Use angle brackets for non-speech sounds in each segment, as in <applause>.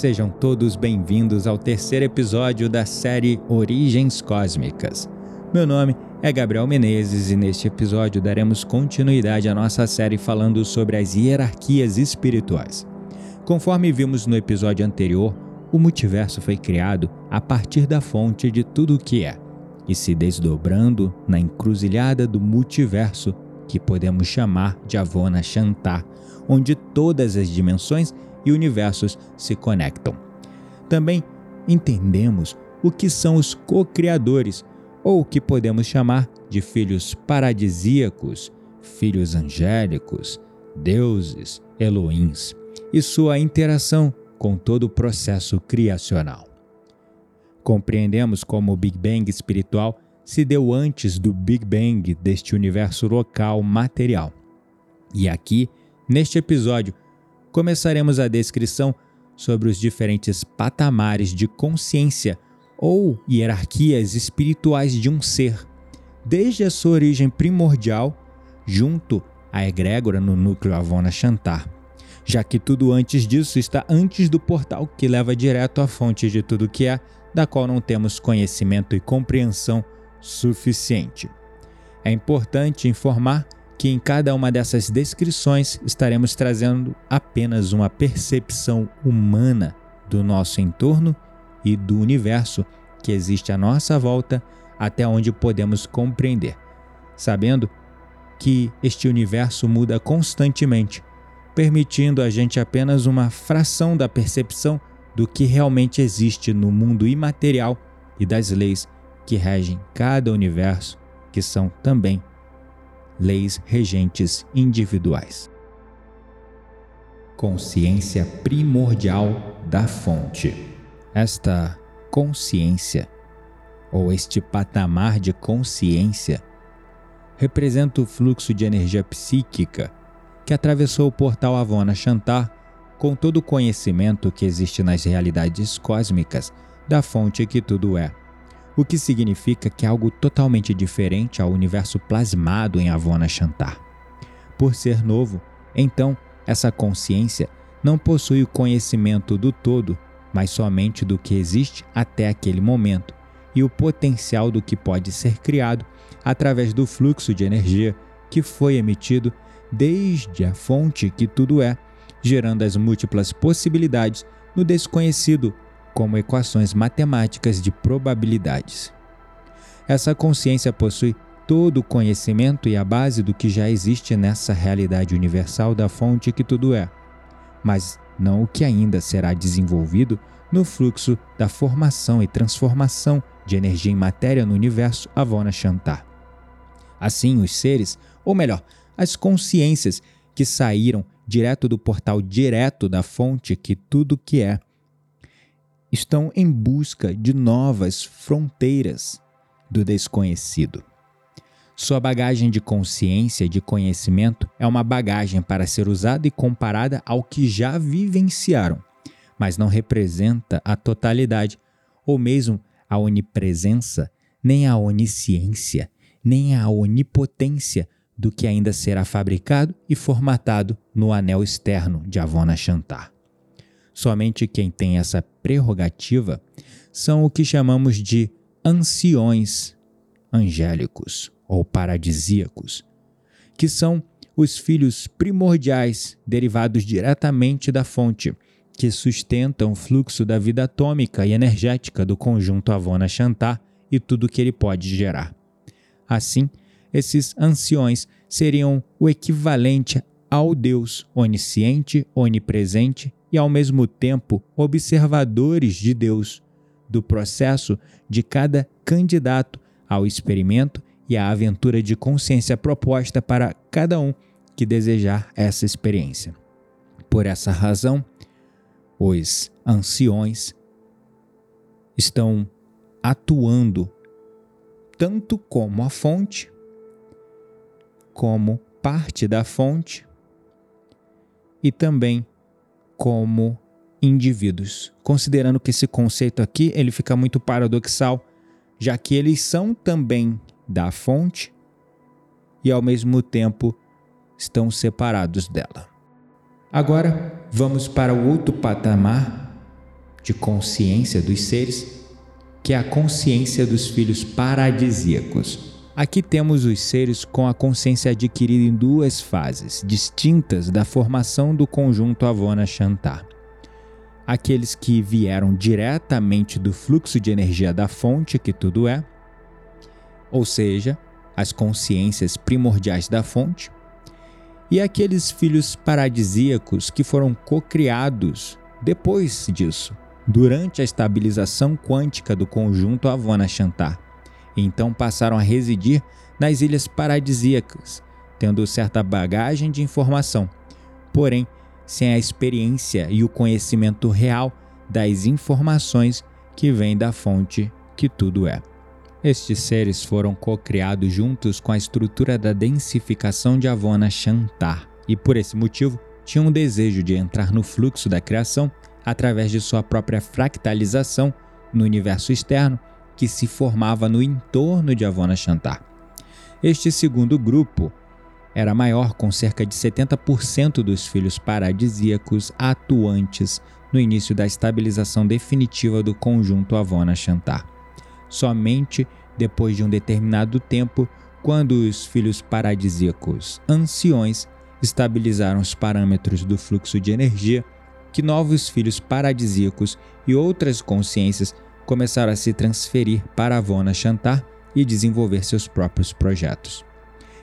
Sejam todos bem-vindos ao terceiro episódio da série Origens Cósmicas. Meu nome é Gabriel Menezes e neste episódio daremos continuidade à nossa série falando sobre as hierarquias espirituais. Conforme vimos no episódio anterior, o multiverso foi criado a partir da fonte de tudo o que é e se desdobrando na encruzilhada do multiverso que podemos chamar de Avona Shantar, onde todas as dimensões e universos se conectam. Também entendemos o que são os co-criadores, ou o que podemos chamar de filhos paradisíacos, filhos angélicos, deuses, Elohims, e sua interação com todo o processo criacional. Compreendemos como o Big Bang espiritual se deu antes do Big Bang deste universo local material. E aqui, neste episódio, começaremos a descrição sobre os diferentes patamares de consciência ou hierarquias espirituais de um ser, desde a sua origem primordial junto à egrégora no núcleo Avona Shantar, já que tudo antes disso está antes do portal que leva direto à fonte de tudo que é, da qual não temos conhecimento e compreensão suficiente. É importante informar que em cada uma dessas descrições estaremos trazendo apenas uma percepção humana do nosso entorno e do universo que existe à nossa volta até onde podemos compreender, sabendo que este universo muda constantemente, permitindo a gente apenas uma fração da percepção do que realmente existe no mundo imaterial e das leis que regem cada universo, que são também leis regentes individuais. Consciência primordial da fonte. Esta consciência, ou este patamar de consciência, representa o fluxo de energia psíquica que atravessou o portal Avona Shantar com todo o conhecimento que existe nas realidades cósmicas da fonte que tudo é o que significa que é algo totalmente diferente ao universo plasmado em Avona Shantar. Por ser novo, então essa consciência não possui o conhecimento do todo, mas somente do que existe até aquele momento e o potencial do que pode ser criado através do fluxo de energia que foi emitido desde a fonte que tudo é, gerando as múltiplas possibilidades no desconhecido como equações matemáticas de probabilidades. Essa consciência possui todo o conhecimento e a base do que já existe nessa realidade universal da fonte que tudo é, mas não o que ainda será desenvolvido no fluxo da formação e transformação de energia em matéria no universo Avona Shantar. Assim, os seres, ou melhor, as consciências que saíram direto do portal direto da fonte que tudo que é, estão em busca de novas fronteiras do desconhecido. Sua bagagem de consciência de conhecimento é uma bagagem para ser usada e comparada ao que já vivenciaram, mas não representa a totalidade, ou mesmo a onipresença, nem a onisciência, nem a onipotência do que ainda será fabricado e formatado no anel externo de Avona Shantar. Somente quem tem essa prerrogativa são o que chamamos de anciões angélicos ou paradisíacos, que são os filhos primordiais derivados diretamente da fonte, que sustentam o fluxo da vida atômica e energética do conjunto Avona Shantar e tudo que ele pode gerar. Assim, esses anciões seriam o equivalente ao Deus onisciente, onipresente e, ao mesmo tempo, observadores de Deus, do processo de cada candidato ao experimento e à aventura de consciência proposta para cada um que desejar essa experiência. Por essa razão, os anciões estão atuando tanto como a fonte, como parte da fonte e também como indivíduos, considerando que esse conceito aqui ele fica muito paradoxal, já que eles são também da fonte e ao mesmo tempo estão separados dela. Agora vamos para o outro patamar de consciência dos seres, que é a consciência dos filhos paradisíacos. Aqui temos os seres com a consciência adquirida em duas fases distintas da formação do conjunto Avona Shantar. Aqueles que vieram diretamente do fluxo de energia da fonte, que tudo é, ou seja, as consciências primordiais da fonte, e aqueles filhos paradisíacos que foram cocriados depois disso, durante a estabilização quântica do conjunto Avona Shantar. Então passaram a residir nas ilhas paradisíacas, tendo certa bagagem de informação, porém sem a experiência e o conhecimento real das informações que vêm da fonte que tudo é. Estes seres foram co-criados juntos com a estrutura da densificação de Avona Shantar e, por esse motivo, tinham um desejo de entrar no fluxo da criação através de sua própria fractalização no universo externo que se formava no entorno de Avona Shantar. Este segundo grupo era maior, com cerca de 70% dos filhos paradisíacos atuantes no início da estabilização definitiva do conjunto Avona Shantar somente depois de um determinado tempo, quando os filhos paradisíacos anciões estabilizaram os parâmetros do fluxo de energia, que novos filhos paradisíacos e outras consciências começaram a se transferir para Avona Shantar e desenvolver seus próprios projetos.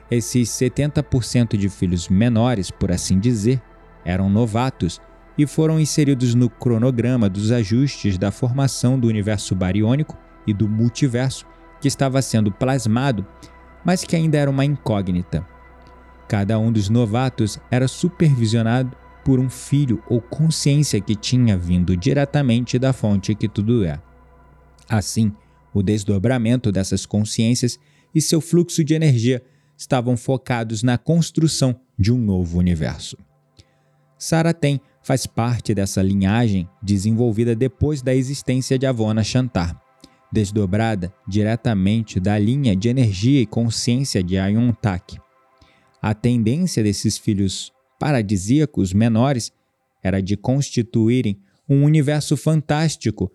Esses 70% de filhos menores, por assim dizer, eram novatos e foram inseridos no cronograma dos ajustes da formação do universo bariônico e do multiverso que estava sendo plasmado, mas que ainda era uma incógnita. Cada um dos novatos era supervisionado por um filho ou consciência que tinha vindo diretamente da fonte que tudo é. Assim, o desdobramento dessas consciências e seu fluxo de energia estavam focados na construção de um novo universo. Saratem faz parte dessa linhagem desenvolvida depois da existência de Avona Shantar desdobrada diretamente da linha de energia e consciência de Ayontak. A tendência desses filhos paradisíacos menores era de constituírem um universo fantástico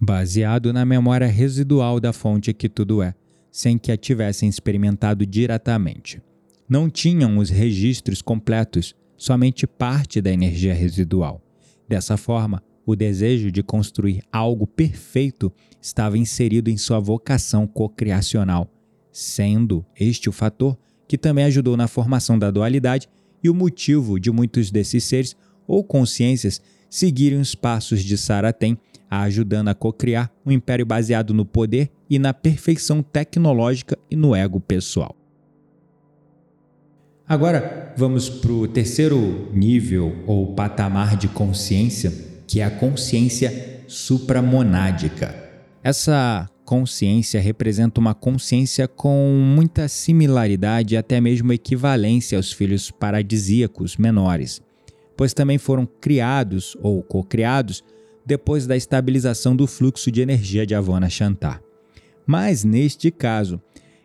baseado na memória residual da fonte que tudo é, sem que a tivessem experimentado diretamente. Não tinham os registros completos, somente parte da energia residual. Dessa forma, o desejo de construir algo perfeito estava inserido em sua vocação cocriacional, sendo este o fator que também ajudou na formação da dualidade e o motivo de muitos desses seres ou consciências seguirem os passos de Saratem, ajudando a cocriar um império baseado no poder e na perfeição tecnológica e no ego pessoal. Agora vamos para o terceiro nível ou patamar de consciência, que é a consciência supramonádica. Essa consciência representa uma consciência com muita similaridade e até mesmo equivalência aos filhos paradisíacos menores, pois também foram criados ou co-criados depois da estabilização do fluxo de energia de Avona Shantar. Mas neste caso,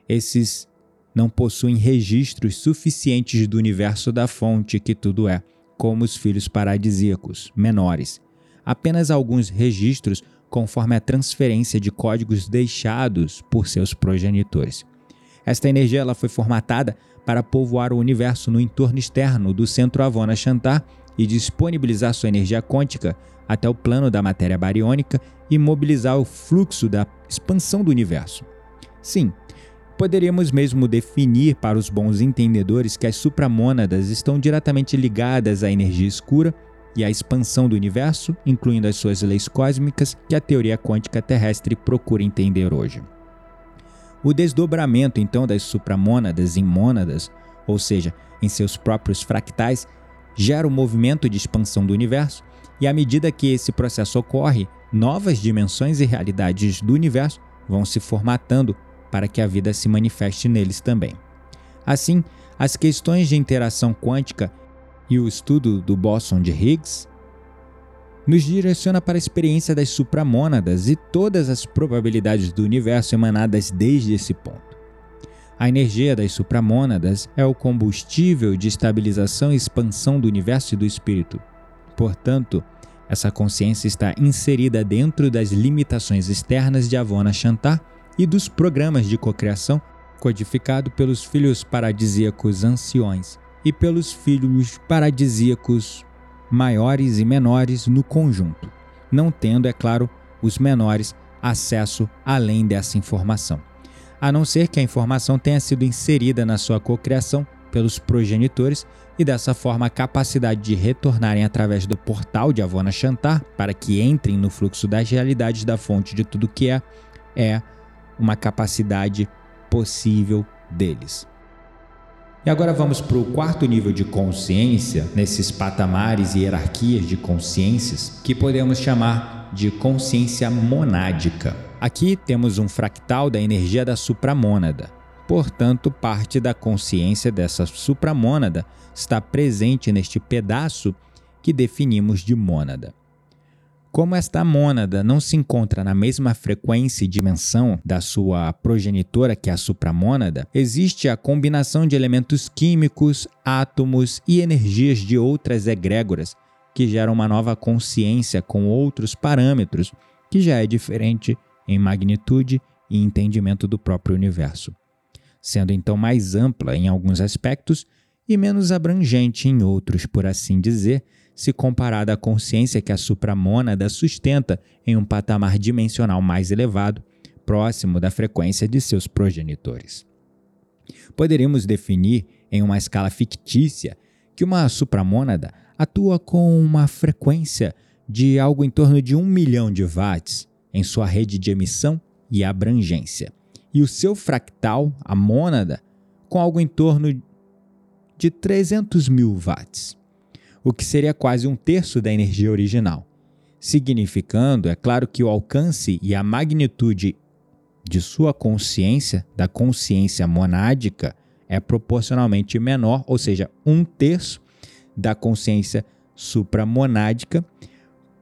esses não possuem registros suficientes do universo da fonte que tudo é, como os filhos paradisíacos menores apenas alguns registros conforme a transferência de códigos deixados por seus progenitores. Esta energia ela foi formatada para povoar o universo no entorno externo do centro Avona Shantar e disponibilizar sua energia quântica até o plano da matéria bariônica e mobilizar o fluxo da expansão do universo. Sim, poderíamos mesmo definir para os bons entendedores que as supramônadas estão diretamente ligadas à energia escura e a expansão do universo, incluindo as suas leis cósmicas que a teoria quântica terrestre procura entender hoje. O desdobramento então das supramônadas em mônadas, ou seja, em seus próprios fractais, gera o um movimento de expansão do universo, e à medida que esse processo ocorre, novas dimensões e realidades do universo vão se formatando para que a vida se manifeste neles também. Assim, as questões de interação quântica e o estudo do bóson de Higgs nos direciona para a experiência das supramônadas e todas as probabilidades do universo emanadas desde esse ponto. A energia das supramônadas é o combustível de estabilização e expansão do universo e do espírito. Portanto, Essa consciência está inserida dentro das limitações externas de Avona Chantar e dos programas de cocriação codificado pelos filhos paradisíacos anciões e pelos filhos paradisíacos maiores e menores no conjunto, não tendo, é claro, os menores acesso além dessa informação. A não ser que a informação tenha sido inserida na sua cocriação pelos progenitores e dessa forma a capacidade de retornarem através do portal de Avona Chantar para que entrem no fluxo das realidades da fonte de tudo que é, é uma capacidade possível deles. E agora vamos para o quarto nível de consciência, nesses patamares e hierarquias de consciências, que podemos chamar de consciência monádica. Aqui temos um fractal da energia da supramônada, Portanto, parte da consciência dessa supramônada está presente neste pedaço que definimos de mônada. Como esta mônada não se encontra na mesma frequência e dimensão da sua progenitora, que é a supramônada, existe a combinação de elementos químicos, átomos e energias de outras egrégoras que geram uma nova consciência com outros parâmetros, que já é diferente em magnitude e entendimento do próprio universo sendo então mais ampla em alguns aspectos e menos abrangente em outros, por assim dizer, se comparada à consciência que a supramônada sustenta em um patamar dimensional mais elevado, próximo da frequência de seus progenitores. Poderíamos definir, em uma escala fictícia, que uma supramônada atua com uma frequência de algo em torno de um milhão de watts em sua rede de emissão e abrangência e o seu fractal, a mônada, com algo em torno de 300 mil watts, o que seria quase um terço da energia original, significando, é claro, que o alcance e a magnitude de sua consciência, da consciência monádica, é proporcionalmente menor, ou seja, um terço da consciência supramonádica,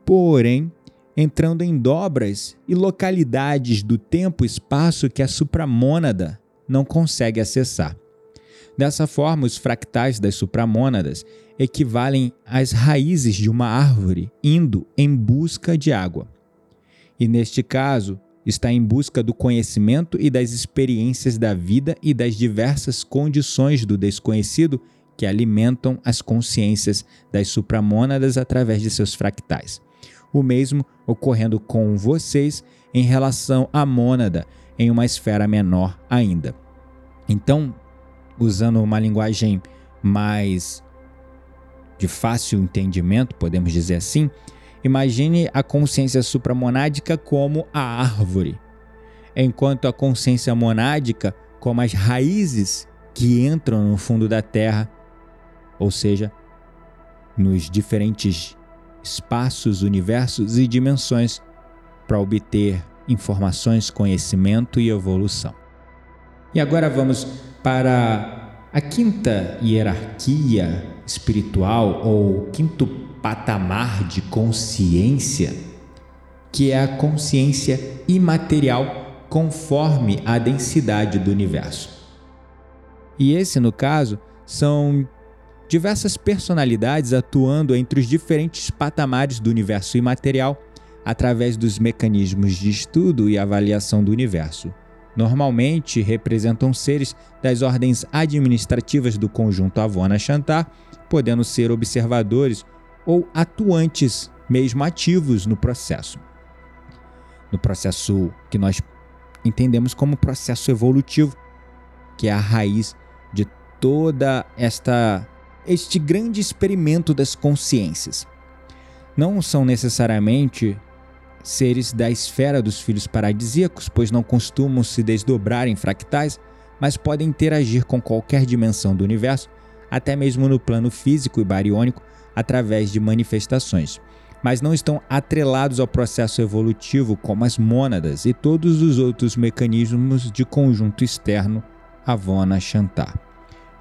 porém entrando em dobras e localidades do tempo e espaço que a supramônada não consegue acessar. Dessa forma, os fractais das supramônadas equivalem às raízes de uma árvore indo em busca de água. E neste caso, está em busca do conhecimento e das experiências da vida e das diversas condições do desconhecido que alimentam as consciências das supramônadas através de seus fractais o mesmo ocorrendo com vocês em relação à mônada em uma esfera menor ainda. Então, usando uma linguagem mais de fácil entendimento, podemos dizer assim, imagine a consciência supramonádica como a árvore, enquanto a consciência monádica como as raízes que entram no fundo da terra, ou seja, nos diferentes espaços, universos e dimensões para obter informações, conhecimento e evolução. E agora vamos para a quinta hierarquia espiritual ou quinto patamar de consciência, que é a consciência imaterial conforme a densidade do universo. E esse, no caso, são diversas personalidades atuando entre os diferentes patamares do universo imaterial através dos mecanismos de estudo e avaliação do universo. Normalmente representam seres das ordens administrativas do conjunto Avona Chantar, podendo ser observadores ou atuantes, mesmo ativos no processo. No processo que nós entendemos como processo evolutivo, que é a raiz de toda esta este grande experimento das consciências. Não são necessariamente seres da esfera dos filhos paradisíacos, pois não costumam se desdobrar em fractais, mas podem interagir com qualquer dimensão do universo, até mesmo no plano físico e bariônico, através de manifestações, mas não estão atrelados ao processo evolutivo como as mônadas e todos os outros mecanismos de conjunto externo Avona Chantar.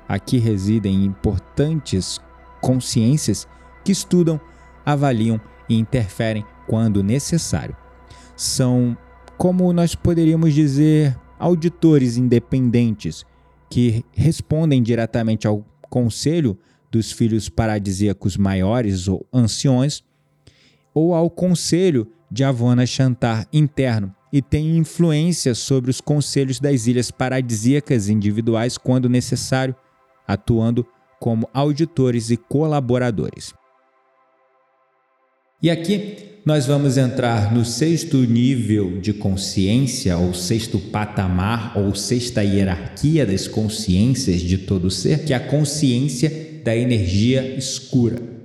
Aqui residem importantes consciências que estudam, avaliam e interferem quando necessário. São, como nós poderíamos dizer, auditores independentes que respondem diretamente ao conselho dos filhos paradisíacos maiores ou anciões, ou ao conselho de Avona Chantar interno e tem influência sobre os conselhos das ilhas paradisíacas individuais quando necessário, atuando como auditores e colaboradores. E aqui nós vamos entrar no sexto nível de consciência, ou sexto patamar, ou sexta hierarquia das consciências de todo ser, que é a consciência da energia escura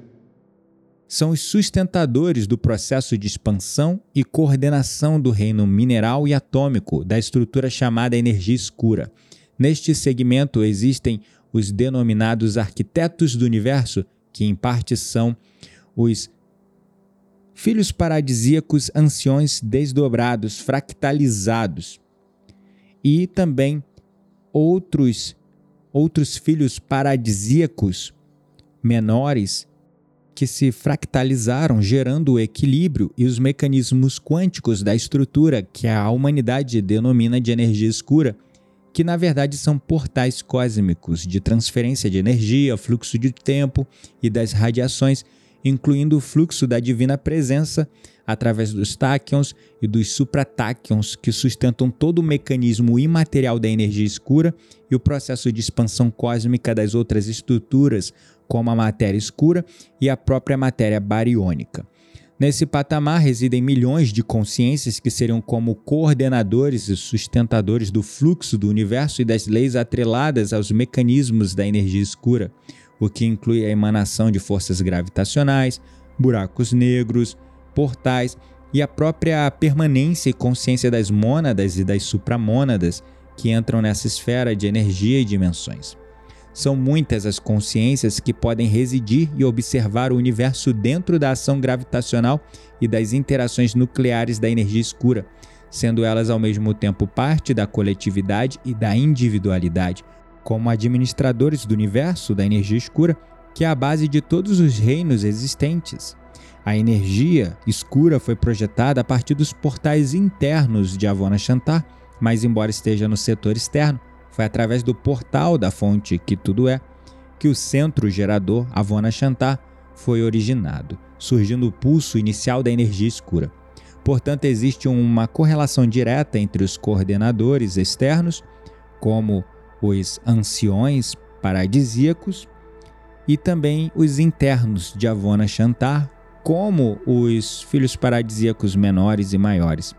são os sustentadores do processo de expansão e coordenação do reino mineral e atômico da estrutura chamada energia escura. Neste segmento existem os denominados arquitetos do universo, que em parte são os filhos paradisíacos anciões desdobrados, fractalizados, e também outros outros filhos paradisíacos menores que se fractalizaram, gerando o equilíbrio e os mecanismos quânticos da estrutura que a humanidade denomina de energia escura, que na verdade são portais cósmicos de transferência de energia, fluxo de tempo e das radiações, incluindo o fluxo da divina presença através dos táquions e dos supratáquions que sustentam todo o mecanismo imaterial da energia escura e o processo de expansão cósmica das outras estruturas, como a matéria escura e a própria matéria bariônica. Nesse patamar residem milhões de consciências que seriam como coordenadores e sustentadores do fluxo do universo e das leis atreladas aos mecanismos da energia escura, o que inclui a emanação de forças gravitacionais, buracos negros, portais e a própria permanência e consciência das mônadas e das supramônadas que entram nessa esfera de energia e dimensões. São muitas as consciências que podem residir e observar o universo dentro da ação gravitacional e das interações nucleares da energia escura, sendo elas ao mesmo tempo parte da coletividade e da individualidade, como administradores do universo da energia escura, que é a base de todos os reinos existentes. A energia escura foi projetada a partir dos portais internos de Avona Chantar, mas embora esteja no setor externo, foi através do portal da fonte que tudo é que o centro gerador Avona Chantar foi originado, surgindo o pulso inicial da energia escura. Portanto, existe uma correlação direta entre os coordenadores externos, como os anciões paradisíacos, e também os internos de Avona Chantar, como os filhos paradisíacos menores e maiores.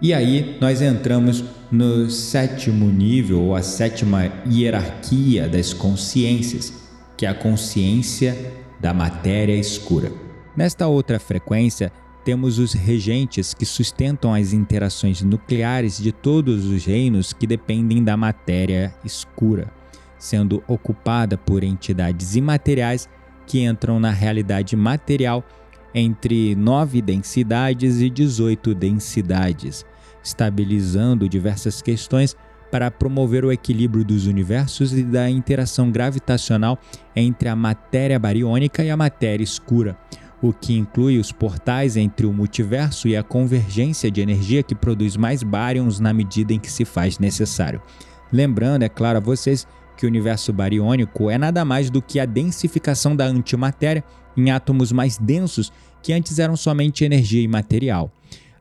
E aí nós entramos no sétimo nível, ou a sétima hierarquia das consciências, que é a consciência da matéria escura. Nesta outra frequência, temos os regentes que sustentam as interações nucleares de todos os reinos que dependem da matéria escura, sendo ocupada por entidades imateriais que entram na realidade material entre 9 densidades e 18 densidades, estabilizando diversas questões para promover o equilíbrio dos universos e da interação gravitacional entre a matéria bariônica e a matéria escura, o que inclui os portais entre o multiverso e a convergência de energia que produz mais baryons na medida em que se faz necessário. Lembrando, é claro a vocês, que o universo bariônico é nada mais do que a densificação da antimatéria em átomos mais densos que antes eram somente energia imaterial.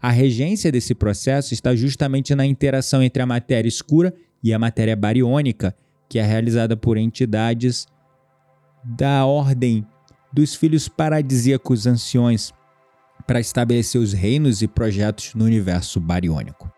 A regência desse processo está justamente na interação entre a matéria escura e a matéria bariônica, que é realizada por entidades da ordem dos filhos paradisíacos anciões para estabelecer os reinos e projetos no universo bariônico.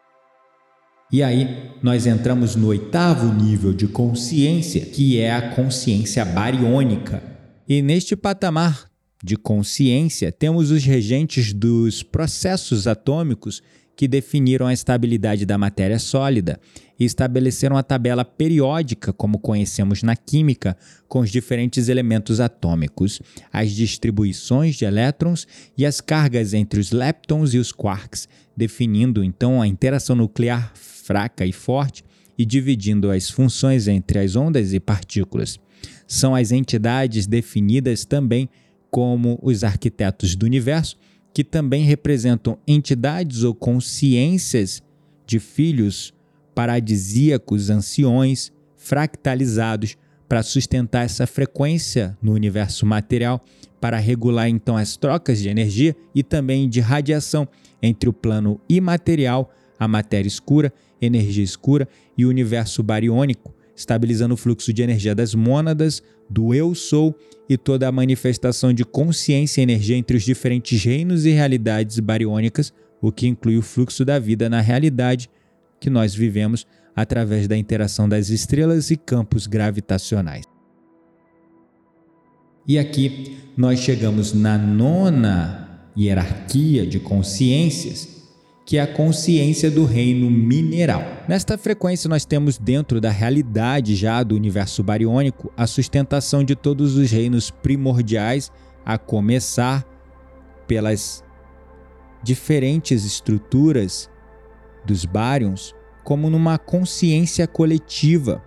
E aí nós entramos no oitavo nível de consciência, que é a consciência bariônica. E neste patamar de consciência, temos os regentes dos processos atômicos que definiram a estabilidade da matéria sólida e estabeleceram a tabela periódica, como conhecemos na química, com os diferentes elementos atômicos, as distribuições de elétrons e as cargas entre os leptons e os quarks, definindo então a interação nuclear fraca e forte e dividindo as funções entre as ondas e partículas. São as entidades definidas também como os arquitetos do universo, que também representam entidades ou consciências de filhos paradisíacos anciões fractalizados para sustentar essa frequência no universo material, para regular então as trocas de energia e também de radiação entre o plano imaterial, a matéria escura, energia escura e o universo bariônico, estabilizando o fluxo de energia das mônadas, do eu sou e toda a manifestação de consciência e energia entre os diferentes reinos e realidades bariônicas, o que inclui o fluxo da vida na realidade que nós vivemos através da interação das estrelas e campos gravitacionais. E aqui nós chegamos na nona hierarquia de consciências, que é a consciência do reino mineral. Nesta frequência, nós temos dentro da realidade já do universo bariônico a sustentação de todos os reinos primordiais, a começar pelas diferentes estruturas dos bárions, como numa consciência coletiva,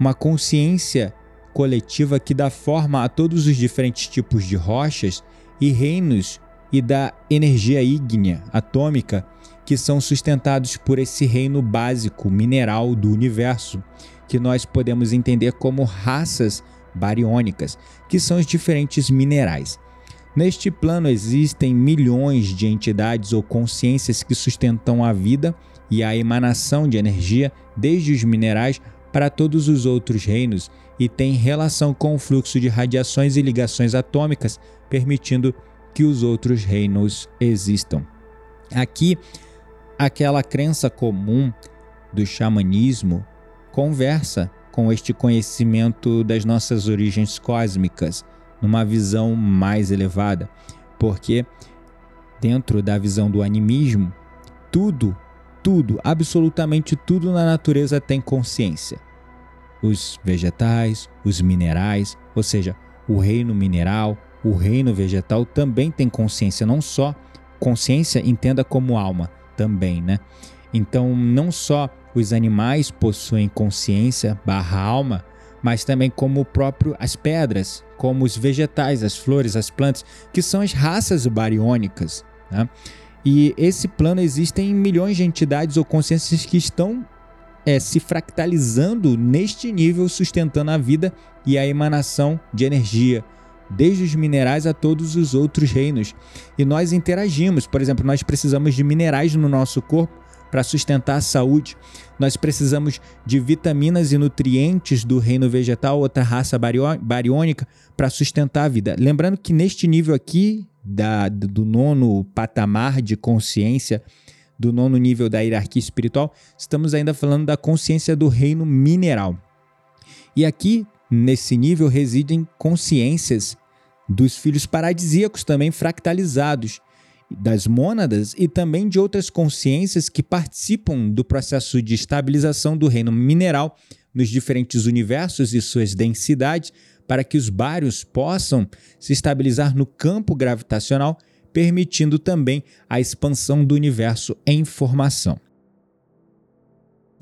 uma consciência coletiva que dá forma a todos os diferentes tipos de rochas e reinos e da energia ígnea atômica que são sustentados por esse reino básico mineral do universo, que nós podemos entender como raças bariônicas, que são os diferentes minerais. Neste plano existem milhões de entidades ou consciências que sustentam a vida e a emanação de energia desde os minerais para todos os outros reinos e tem relação com o fluxo de radiações e ligações atômicas, permitindo que os outros reinos existam. Aqui, aquela crença comum do xamanismo conversa com este conhecimento das nossas origens cósmicas, numa visão mais elevada, porque dentro da visão do animismo, tudo tudo, absolutamente tudo na natureza tem consciência. Os vegetais, os minerais, ou seja, o reino mineral, o reino vegetal também tem consciência, não só consciência entenda como alma também, né? Então, não só os animais possuem consciência barra alma, mas também como o próprio as pedras, como os vegetais, as flores, as plantas, que são as raças bariônicas. Né? E esse plano existem milhões de entidades ou consciências que estão é, se fractalizando neste nível, sustentando a vida e a emanação de energia, desde os minerais a todos os outros reinos. E nós interagimos, por exemplo, nós precisamos de minerais no nosso corpo para sustentar a saúde. Nós precisamos de vitaminas e nutrientes do reino vegetal, outra raça bariônica, para sustentar a vida. Lembrando que neste nível aqui da, do nono patamar de consciência, do nono nível da hierarquia espiritual, estamos ainda falando da consciência do reino mineral. E aqui, nesse nível, residem consciências dos filhos paradisíacos também fractalizados, das mônadas e também de outras consciências que participam do processo de estabilização do reino mineral nos diferentes universos e suas densidades, para que os bários possam se estabilizar no campo gravitacional, permitindo também a expansão do universo em formação.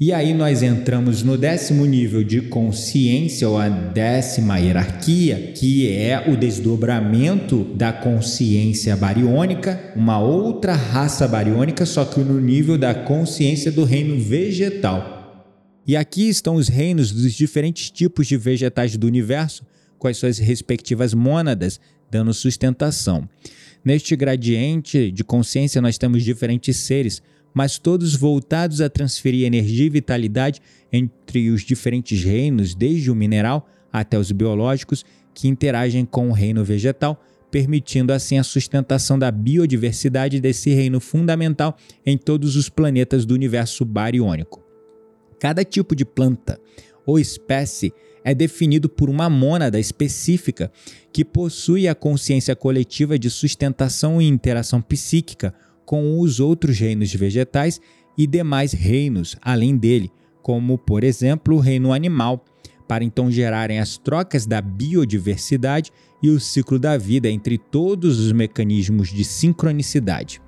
E aí nós entramos no décimo nível de consciência, ou a décima hierarquia, que é o desdobramento da consciência bariônica, uma outra raça bariônica, só que no nível da consciência do reino vegetal. E aqui estão os reinos dos diferentes tipos de vegetais do universo, com as suas respectivas mônadas, dando sustentação. Neste gradiente de consciência, nós temos diferentes seres, mas todos voltados a transferir energia e vitalidade entre os diferentes reinos, desde o mineral até os biológicos, que interagem com o reino vegetal, permitindo assim a sustentação da biodiversidade desse reino fundamental em todos os planetas do universo bariônico. Cada tipo de planta ou espécie é definido por uma mônada específica que possui a consciência coletiva de sustentação e interação psíquica com os outros reinos vegetais e demais reinos além dele, como, por exemplo, o reino animal, para então gerarem as trocas da biodiversidade e o ciclo da vida entre todos os mecanismos de sincronicidade.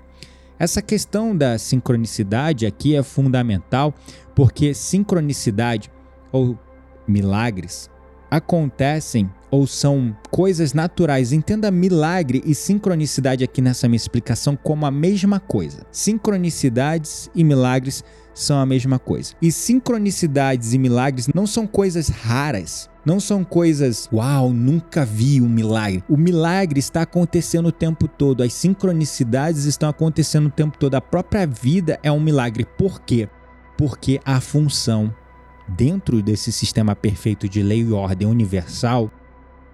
Essa questão da sincronicidade aqui é fundamental porque sincronicidade ou milagres acontecem ou são coisas naturais. Entenda milagre e sincronicidade aqui nessa minha explicação como a mesma coisa. Sincronicidades e milagres são a mesma coisa. E sincronicidades e milagres não são coisas raras. Não são coisas, uau, nunca vi um milagre. O milagre está acontecendo o tempo todo, as sincronicidades estão acontecendo o tempo todo. A própria vida é um milagre. Por quê? Porque a função dentro desse sistema perfeito de lei e ordem universal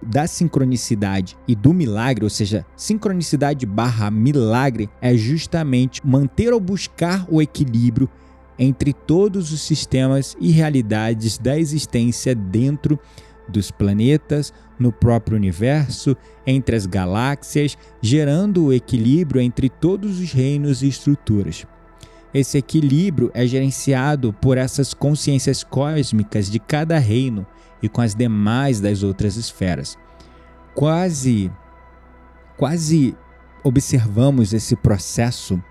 da sincronicidade e do milagre, ou seja, sincronicidade barra milagre, é justamente manter ou buscar o equilíbrio entre todos os sistemas e realidades da existência dentro dos planetas, no próprio universo, entre as galáxias, gerando o equilíbrio entre todos os reinos e estruturas. Esse equilíbrio é gerenciado por essas consciências cósmicas de cada reino e com as demais das outras esferas. Quase quase observamos esse processo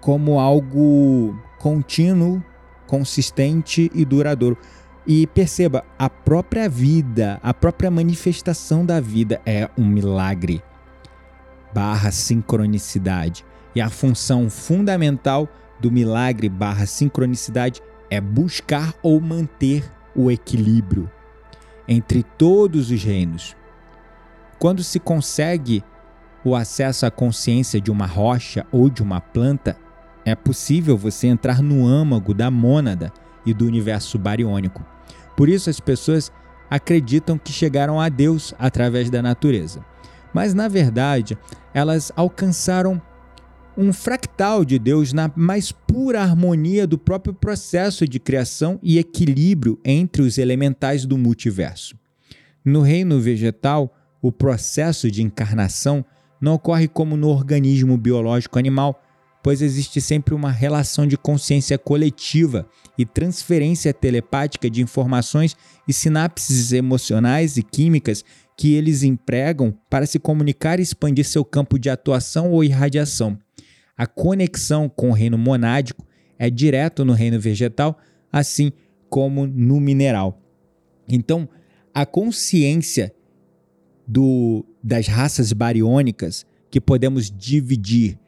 como algo contínuo, consistente e duradouro. E perceba, a própria vida, a própria manifestação da vida é um milagre. Barra sincronicidade. E a função fundamental do milagre barra sincronicidade é buscar ou manter o equilíbrio entre todos os reinos. Quando se consegue o acesso à consciência de uma rocha ou de uma planta, é possível você entrar no âmago da mônada e do universo bariônico. Por isso as pessoas acreditam que chegaram a Deus através da natureza. Mas na verdade, elas alcançaram um fractal de Deus na mais pura harmonia do próprio processo de criação e equilíbrio entre os elementais do multiverso. No reino vegetal, o processo de encarnação não ocorre como no organismo biológico animal, pois existe sempre uma relação de consciência coletiva e transferência telepática de informações e sinapses emocionais e químicas que eles empregam para se comunicar e expandir seu campo de atuação ou irradiação. A conexão com o reino monádico é direto no reino vegetal, assim como no mineral. Então, a consciência do, das raças bariônicas que podemos dividir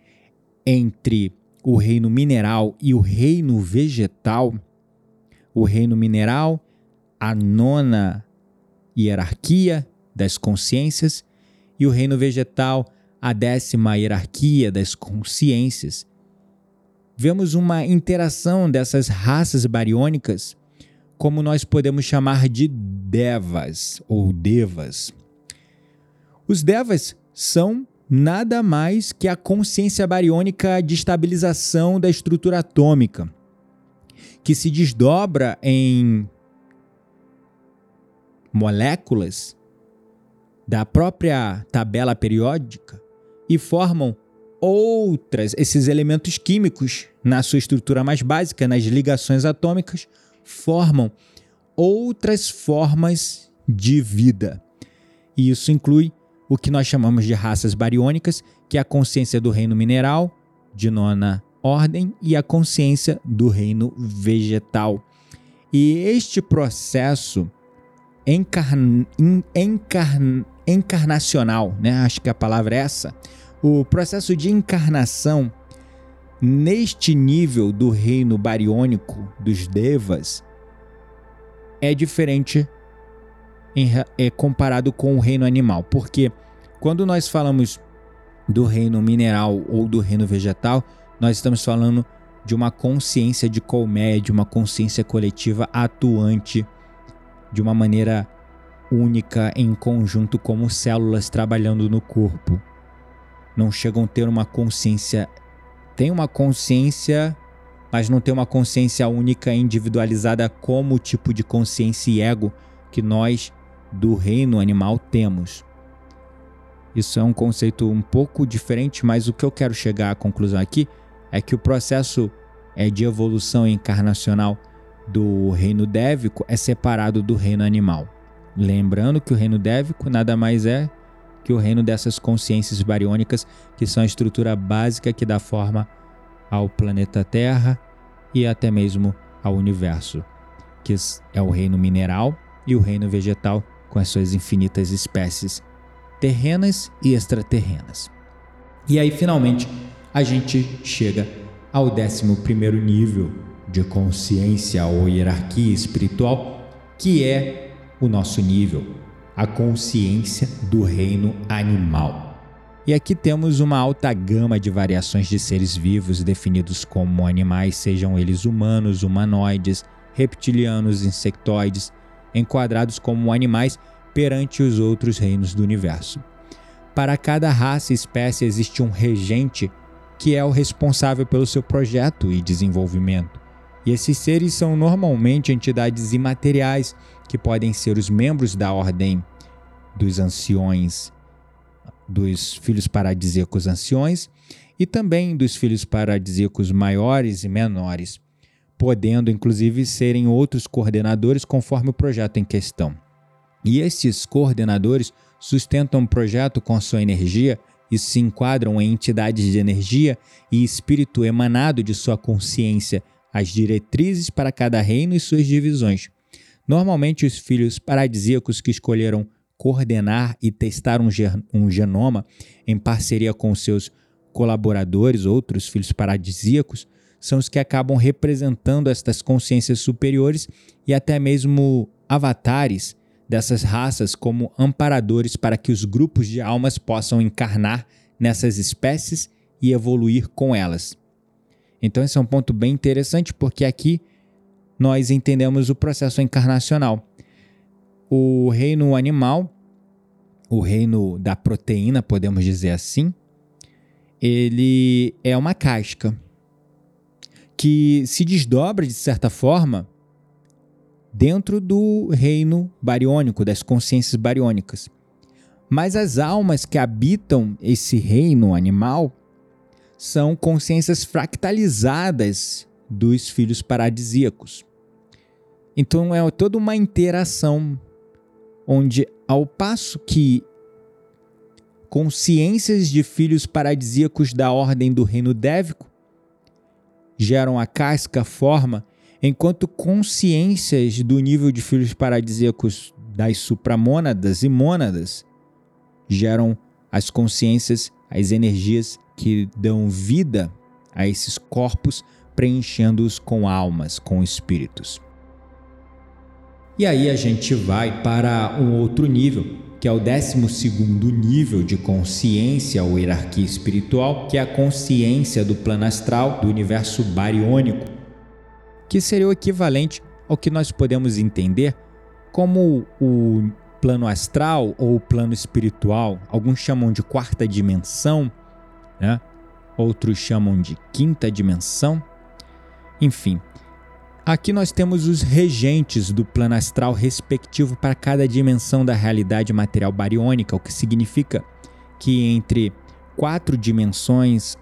entre o reino mineral e o reino vegetal, o reino mineral, a nona hierarquia das consciências, e o reino vegetal, a décima hierarquia das consciências. Vemos uma interação dessas raças bariônicas, como nós podemos chamar de devas ou devas. Os devas são nada mais que a consciência bariônica de estabilização da estrutura atômica, que se desdobra em moléculas da própria tabela periódica e formam outras, esses elementos químicos na sua estrutura mais básica, nas ligações atômicas, formam outras formas de vida. E isso inclui o que nós chamamos de raças bariônicas, que é a consciência do reino mineral, de nona ordem, e a consciência do reino vegetal. E este processo encarn, encarn, encarnacional, né? acho que a palavra é essa, o processo de encarnação neste nível do reino bariônico dos devas é diferente em, é, comparado com o reino animal. Porque quando nós falamos do reino mineral ou do reino vegetal, nós estamos falando de uma consciência de colmeia, de uma consciência coletiva atuante de uma maneira única em conjunto como células trabalhando no corpo. Não chegam a ter uma consciência, tem uma consciência, mas não tem uma consciência única individualizada como o tipo de consciência e ego que nós do reino animal temos. Isso é um conceito um pouco diferente, mas o que eu quero chegar à conclusão aqui é que o processo é de evolução encarnacional do reino dévico é separado do reino animal. Lembrando que o reino dévico nada mais é que o reino dessas consciências bariônicas, que são a estrutura básica que dá forma ao planeta Terra e até mesmo ao universo, que é o reino mineral e o reino vegetal, com as suas infinitas espécies terrenas e extraterrenas. E aí, finalmente, a gente chega ao 11 nível de consciência ou hierarquia espiritual, que é o nosso nível, a consciência do reino animal. E aqui temos uma alta gama de variações de seres vivos definidos como animais, sejam eles humanos, humanoides, reptilianos, insectoides, enquadrados como animais perante os outros reinos do universo. Para cada raça e espécie existe um regente que é o responsável pelo seu projeto e desenvolvimento. E esses seres são normalmente entidades imateriais que podem ser os membros da ordem dos anciões, dos filhos paradisíacos anciões e também dos filhos paradisíacos maiores e menores, podendo inclusive serem outros coordenadores conforme o projeto em questão. E esses coordenadores sustentam o projeto com sua energia e se enquadram em entidades de energia e espírito emanado de sua consciência, as diretrizes para cada reino e suas divisões. Normalmente, os filhos paradisíacos que escolheram coordenar e testar um, um genoma em parceria com seus colaboradores, outros filhos paradisíacos, são os que acabam representando estas consciências superiores e até mesmo avatares dessas raças como amparadores para que os grupos de almas possam encarnar nessas espécies e evoluir com elas. Então, esse é um ponto bem interessante porque aqui nós entendemos o processo encarnacional. O reino animal, o reino da proteína, podemos dizer assim, ele é uma casca que se desdobra de certa forma dentro do reino bariônico, das consciências bariônicas. Mas as almas que habitam esse reino animal são consciências fractalizadas dos filhos paradisíacos. Então é toda uma interação onde, ao passo que consciências de filhos paradisíacos da ordem do reino dévico geram a casca, forma, enquanto consciências do nível de filhos paradisíacos das supramônadas e mônadas geram as consciências, as energias que dão vida a esses corpos, preenchendo-os com almas, com espíritos. E aí a gente vai para um outro nível, que é o 12 nível de consciência ou hierarquia espiritual, que é a consciência do plano astral do universo bariônico, que seria o equivalente ao que nós podemos entender como o plano astral ou o plano espiritual. Alguns chamam de quarta dimensão, né? outros chamam de quinta dimensão. Enfim, Aqui nós temos os regentes do plano astral respectivo para cada dimensão da realidade material bariônica, o que significa que entre quatro dimensões,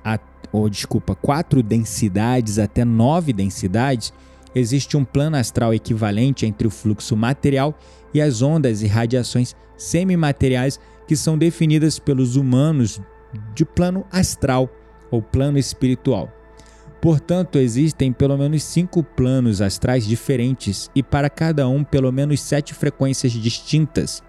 ou desculpa, quatro densidades até nove densidades, existe um plano astral equivalente entre o fluxo material e as ondas e radiações semimateriais que são definidas pelos humanos de plano astral ou plano espiritual. Portanto, existem pelo menos cinco planos astrais diferentes e para cada um pelo menos sete frequências distintas,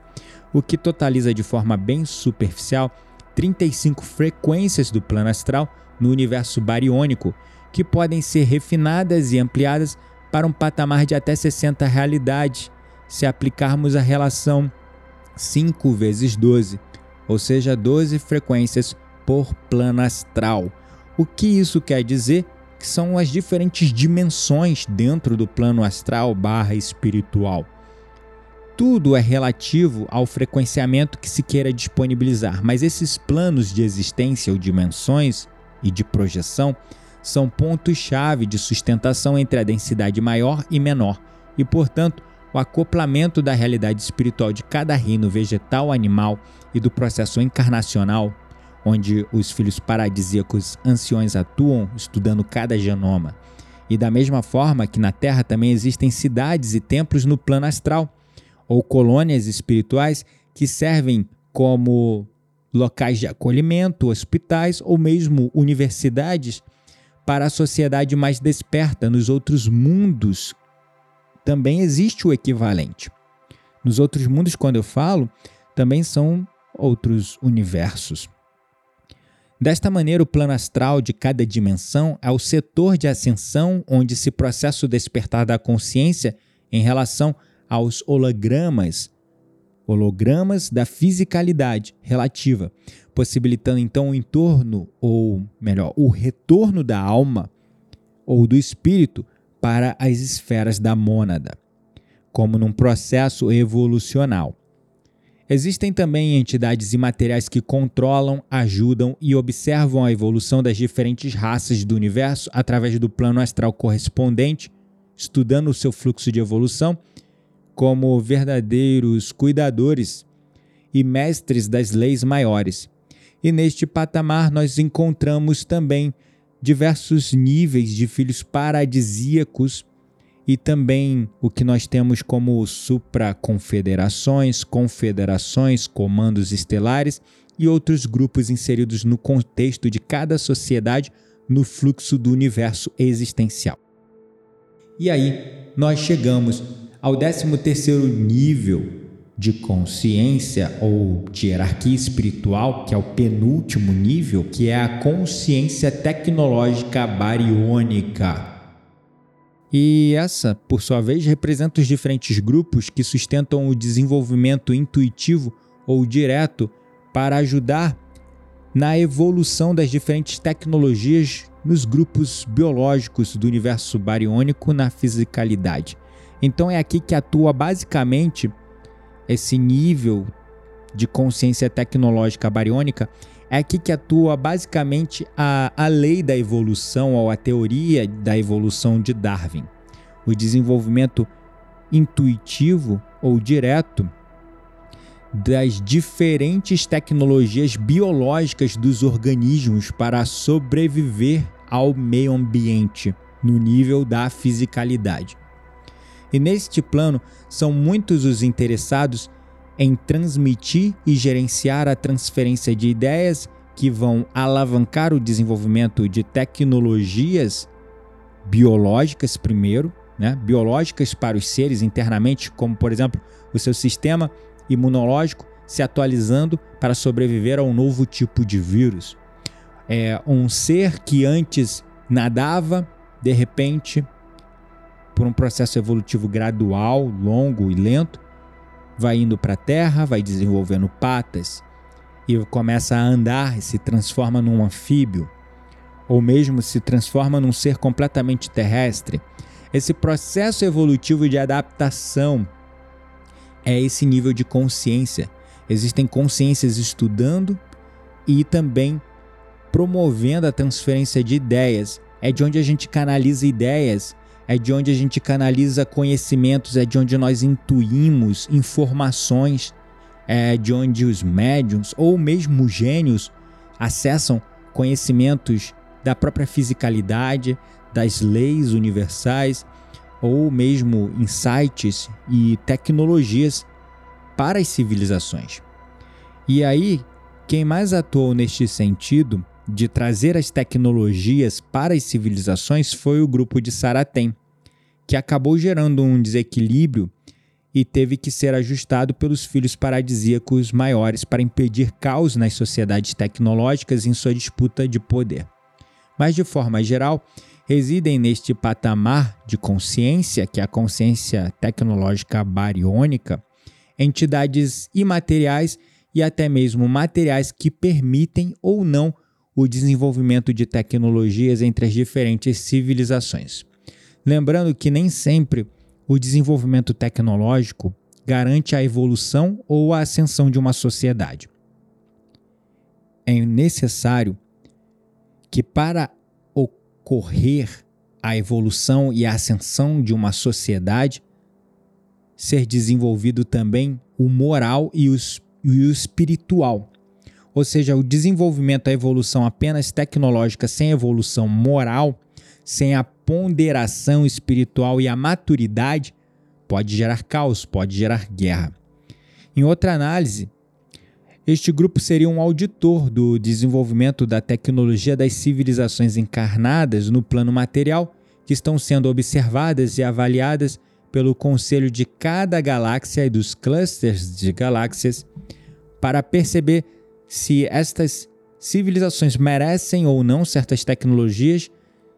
o que totaliza de forma bem superficial 35 frequências do plano astral no universo bariônico, que podem ser refinadas e ampliadas para um patamar de até 60 realidades, se aplicarmos a relação 5 vezes 12, ou seja, 12 frequências por plano astral. O que isso quer dizer que são as diferentes dimensões dentro do plano astral barra espiritual. Tudo é relativo ao frequenciamento que se queira disponibilizar, mas esses planos de existência ou dimensões e de projeção são pontos-chave de sustentação entre a densidade maior e menor, e, portanto, o acoplamento da realidade espiritual de cada reino vegetal, animal e do processo encarnacional onde os filhos paradisíacos anciões atuam estudando cada genoma. E da mesma forma que na Terra também existem cidades e templos no plano astral, ou colônias espirituais que servem como locais de acolhimento, hospitais ou mesmo universidades para a sociedade mais desperta nos outros mundos. Também existe o equivalente. Nos outros mundos, quando eu falo, também são outros universos. Desta maneira, o plano astral de cada dimensão é o setor de ascensão onde se processa o despertar da consciência em relação aos hologramas, hologramas da fisicalidade relativa, possibilitando então o entorno, ou melhor, o retorno da alma ou do espírito para as esferas da mônada, como num processo evolucional. Existem também entidades imateriais que controlam, ajudam e observam a evolução das diferentes raças do universo através do plano astral correspondente, estudando o seu fluxo de evolução, como verdadeiros cuidadores e mestres das leis maiores. E neste patamar nós encontramos também diversos níveis de filhos paradisíacos e também o que nós temos como supraconfederações, confederações, comandos estelares e outros grupos inseridos no contexto de cada sociedade no fluxo do universo existencial. E aí nós chegamos ao 13º nível de consciência ou de hierarquia espiritual, que é o penúltimo nível, que é a consciência tecnológica bariônica. E essa, por sua vez, representa os diferentes grupos que sustentam o desenvolvimento intuitivo ou direto para ajudar na evolução das diferentes tecnologias nos grupos biológicos do universo bariônico na fisicalidade. Então é aqui que atua basicamente esse nível de consciência tecnológica bariônica é aqui que atua basicamente a, a lei da evolução ou a teoria da evolução de Darwin. O desenvolvimento intuitivo ou direto das diferentes tecnologias biológicas dos organismos para sobreviver ao meio ambiente no nível da fisicalidade. E neste plano, são muitos os interessados em transmitir e gerenciar a transferência de ideias que vão alavancar o desenvolvimento de tecnologias biológicas primeiro, né? biológicas para os seres internamente, como por exemplo o seu sistema imunológico se atualizando para sobreviver a um novo tipo de vírus. É um ser que antes nadava, de repente, por um processo evolutivo gradual, longo e lento, vai indo para a terra, vai desenvolvendo patas e começa a andar e se transforma num anfíbio, ou mesmo se transforma num ser completamente terrestre. Esse processo evolutivo de adaptação é esse nível de consciência. Existem consciências estudando e também promovendo a transferência de ideias. É de onde a gente canaliza ideias é de onde a gente canaliza conhecimentos, é de onde nós intuímos informações, é de onde os médiums ou mesmo os gênios acessam conhecimentos da própria fisicalidade, das leis universais ou mesmo insights e tecnologias para as civilizações. E aí, quem mais atuou neste sentido de trazer as tecnologias para as civilizações foi o grupo de Saratem, que acabou gerando um desequilíbrio e teve que ser ajustado pelos filhos paradisíacos maiores para impedir caos nas sociedades tecnológicas em sua disputa de poder. Mas, de forma geral, residem neste patamar de consciência, que é a consciência tecnológica bariônica, entidades imateriais e até mesmo materiais que permitem ou não o desenvolvimento de tecnologias entre as diferentes civilizações. Lembrando que nem sempre o desenvolvimento tecnológico garante a evolução ou a ascensão de uma sociedade. É necessário que, para ocorrer a evolução e a ascensão de uma sociedade, ser desenvolvido também o moral e o, e o espiritual ou seja, o desenvolvimento, a evolução apenas tecnológica sem evolução moral, sem a ponderação espiritual e a maturidade, pode gerar caos, pode gerar guerra. Em outra análise, este grupo seria um auditor do desenvolvimento da tecnologia das civilizações encarnadas no plano material, que estão sendo observadas e avaliadas pelo conselho de cada galáxia e dos clusters de galáxias, para perceber se estas civilizações merecem ou não certas tecnologias,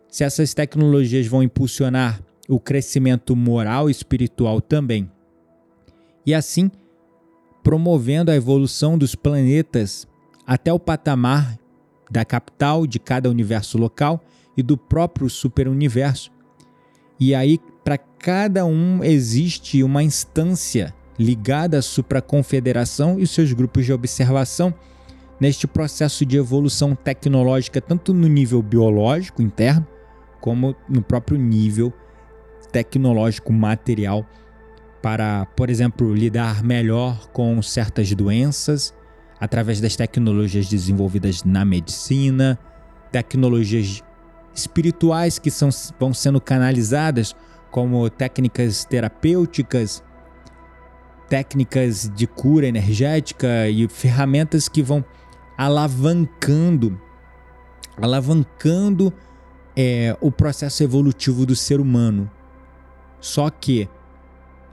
se essas tecnologias vão impulsionar o crescimento moral e espiritual também e assim promovendo a evolução dos planetas até o patamar da capital de cada universo local e do próprio superuniverso. E aí, para cada um, existe uma instância ligada à supraconfederação e seus grupos de observação neste processo de evolução tecnológica, tanto no nível biológico interno, como no próprio nível tecnológico material, para, por exemplo, lidar melhor com certas doenças através das tecnologias desenvolvidas na medicina, tecnologias espirituais que são, vão sendo canalizadas como técnicas terapêuticas, técnicas de cura energética e ferramentas que vão alavancando, alavancando é, o processo evolutivo do ser humano. Só que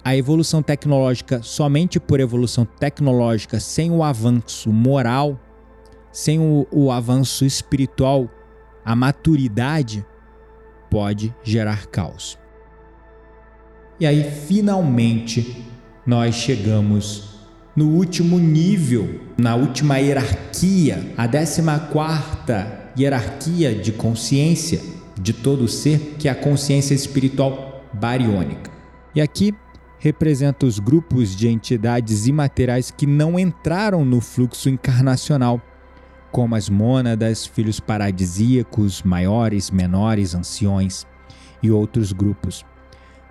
a evolução tecnológica, somente por evolução tecnológica, sem o avanço moral, sem o, o avanço espiritual, a maturidade, pode gerar caos. E aí, finalmente, nós chegamos no último nível, na última hierarquia, a 14 hierarquia de consciência de todo ser, que é a consciência espiritual bariônica. E aqui representa os grupos de entidades imateriais que não entraram no fluxo encarnacional, como as mônadas, filhos paradisíacos, maiores, menores, anciões e outros grupos,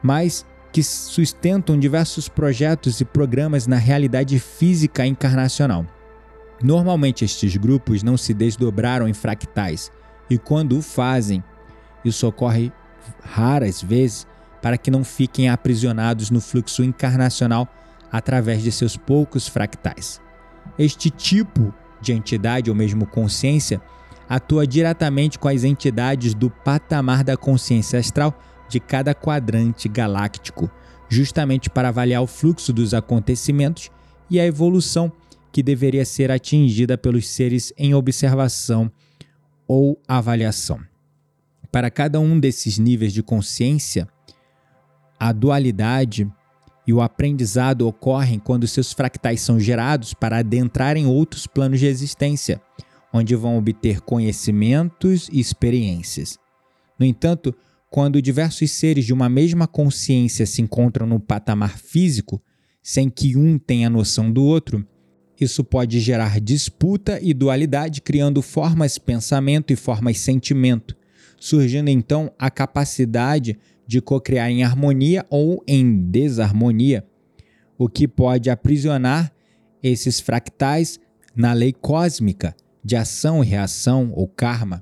mas que sustentam diversos projetos e programas na realidade física encarnacional. Normalmente, estes grupos não se desdobraram em fractais, e quando o fazem, isso ocorre raras vezes para que não fiquem aprisionados no fluxo encarnacional através de seus poucos fractais. Este tipo de entidade ou mesmo consciência atua diretamente com as entidades do patamar da consciência astral de cada quadrante galáctico, justamente para avaliar o fluxo dos acontecimentos e a evolução que deveria ser atingida pelos seres em observação ou avaliação. Para cada um desses níveis de consciência, a dualidade e o aprendizado ocorrem quando seus fractais são gerados para adentrar em outros planos de existência, onde vão obter conhecimentos e experiências. No entanto, quando diversos seres de uma mesma consciência se encontram no patamar físico, sem que um tenha noção do outro, isso pode gerar disputa e dualidade, criando formas pensamento e formas sentimento, surgindo então a capacidade de cocriar em harmonia ou em desarmonia, o que pode aprisionar esses fractais na lei cósmica de ação e reação ou karma,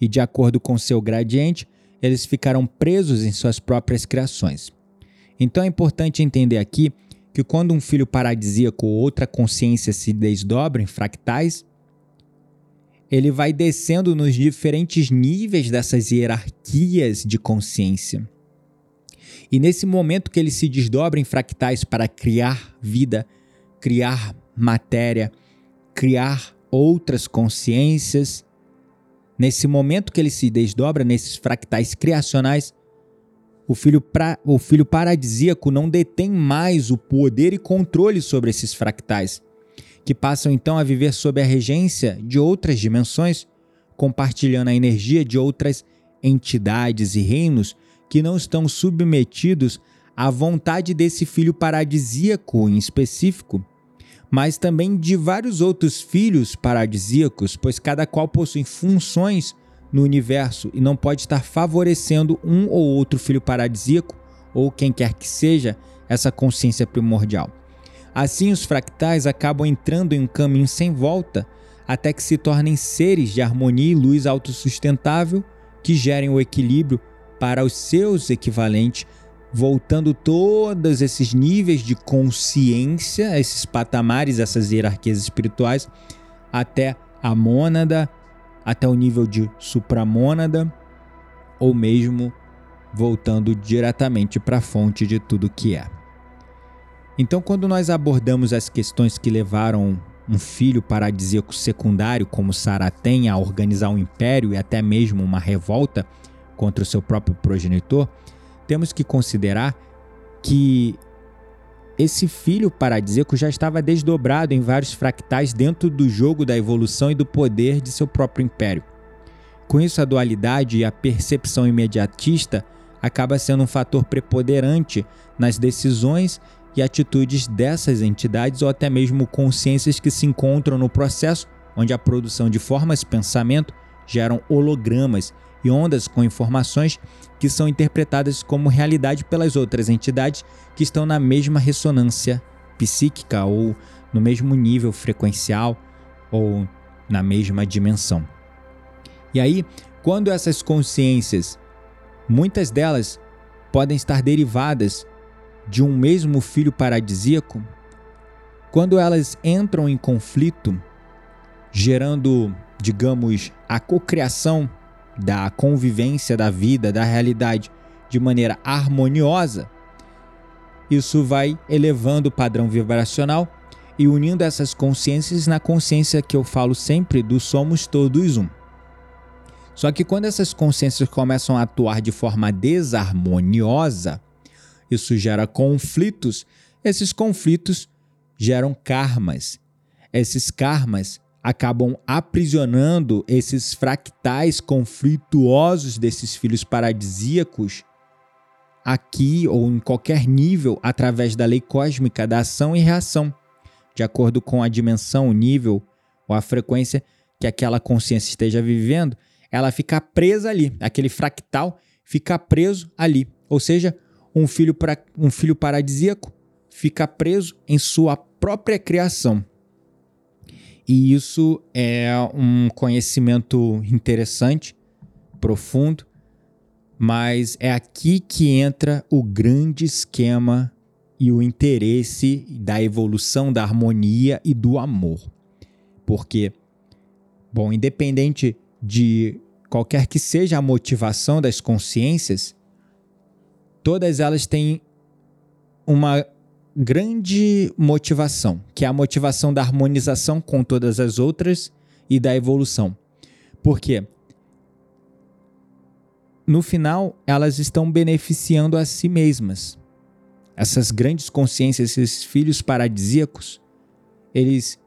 e de acordo com seu gradiente, eles ficarão presos em suas próprias criações. Então é importante entender aqui que quando um filho paradisíaco ou outra consciência se desdobra em fractais, ele vai descendo nos diferentes níveis dessas hierarquias de consciência. E nesse momento que ele se desdobra em fractais para criar vida, criar matéria, criar outras consciências, nesse momento que ele se desdobra nesses fractais criacionais, o filho, pra, o filho paradisíaco não detém mais o poder e controle sobre esses fractais, que passam então a viver sob a regência de outras dimensões, compartilhando a energia de outras entidades e reinos que não estão submetidos à vontade desse filho paradisíaco em específico, mas também de vários outros filhos paradisíacos, pois cada qual possui funções no universo e não pode estar favorecendo um ou outro filho paradisíaco ou quem quer que seja essa consciência primordial. Assim, os fractais acabam entrando em um caminho sem volta até que se tornem seres de harmonia e luz autossustentável que gerem o equilíbrio para os seus equivalentes, voltando todos esses níveis de consciência, esses patamares, essas hierarquias espirituais, até a mônada, até o nível de supramônada, ou mesmo voltando diretamente para a fonte de tudo que é. Então, quando nós abordamos as questões que levaram um filho paradisíaco secundário como Saratem a organizar um império e até mesmo uma revolta, contra o seu próprio progenitor, temos que considerar que esse filho paradisíaco já estava desdobrado em vários fractais dentro do jogo da evolução e do poder de seu próprio império. Com isso, a dualidade e a percepção imediatista acaba sendo um fator preponderante nas decisões e atitudes dessas entidades ou até mesmo consciências que se encontram no processo onde a produção de formas pensamento geram hologramas e ondas com informações que são interpretadas como realidade pelas outras entidades que estão na mesma ressonância psíquica ou no mesmo nível frequencial ou na mesma dimensão. E aí, quando essas consciências, muitas delas podem estar derivadas de um mesmo filho paradisíaco, quando elas entram em conflito, gerando, digamos, a cocriação da convivência da vida, da realidade de maneira harmoniosa, isso vai elevando o padrão vibracional e unindo essas consciências na consciência que eu falo sempre do somos todos um. Só que quando essas consciências começam a atuar de forma desarmoniosa, isso gera conflitos. Esses conflitos geram karmas. Esses karmas acabam aprisionando esses fractais conflituosos desses filhos paradisíacos aqui ou em qualquer nível através da lei cósmica da ação e reação, de acordo com a dimensão, o nível ou a frequência que aquela consciência esteja vivendo, ela fica presa ali, aquele fractal fica preso ali. Ou seja, um filho, para, um filho paradisíaco fica preso em sua própria criação. E isso é um conhecimento interessante, profundo, mas é aqui que entra o grande esquema e o interesse da evolução da harmonia e do amor. Porque, bom, independente de qualquer que seja a motivação das consciências, todas elas têm uma grande motivação, que é a motivação da harmonização com todas as outras e da evolução. Por quê? No final, elas estão beneficiando a si mesmas. Essas grandes consciências, esses filhos paradisíacos, eles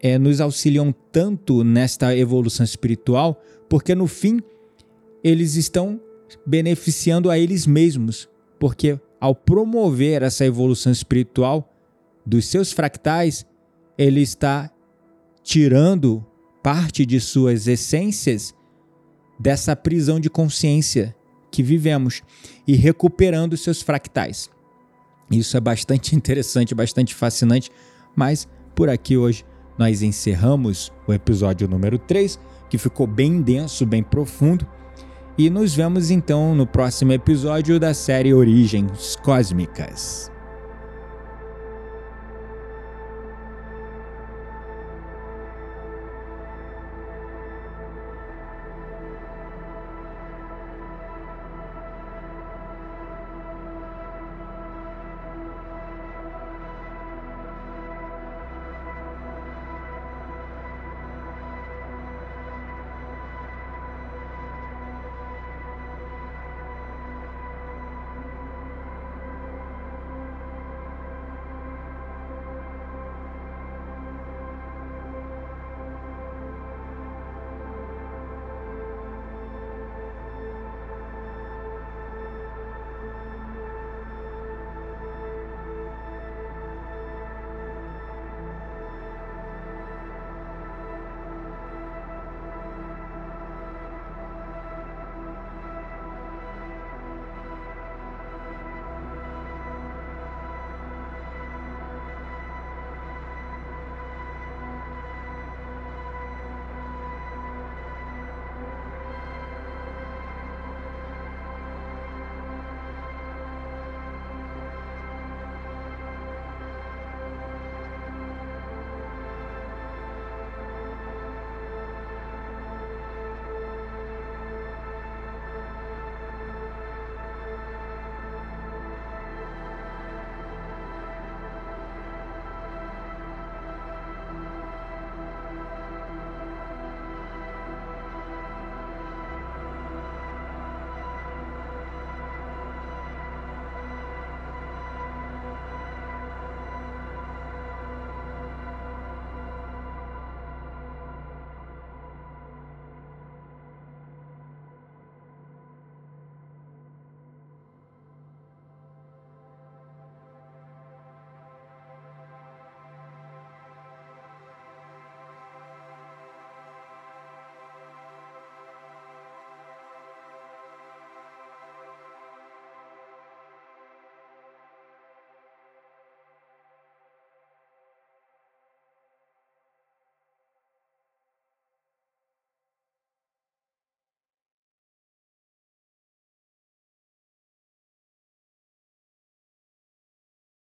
é, nos auxiliam tanto nesta evolução espiritual, porque no fim eles estão beneficiando a eles mesmos, porque ao promover essa evolução espiritual dos seus fractais, ele está tirando parte de suas essências dessa prisão de consciência que vivemos e recuperando seus fractais. Isso é bastante <laughs> interessante, bastante fascinante, mas por aqui hoje nós encerramos o episódio número 3, que ficou bem denso, bem profundo. E nos vemos então no próximo episódio da série Origens Cósmicas.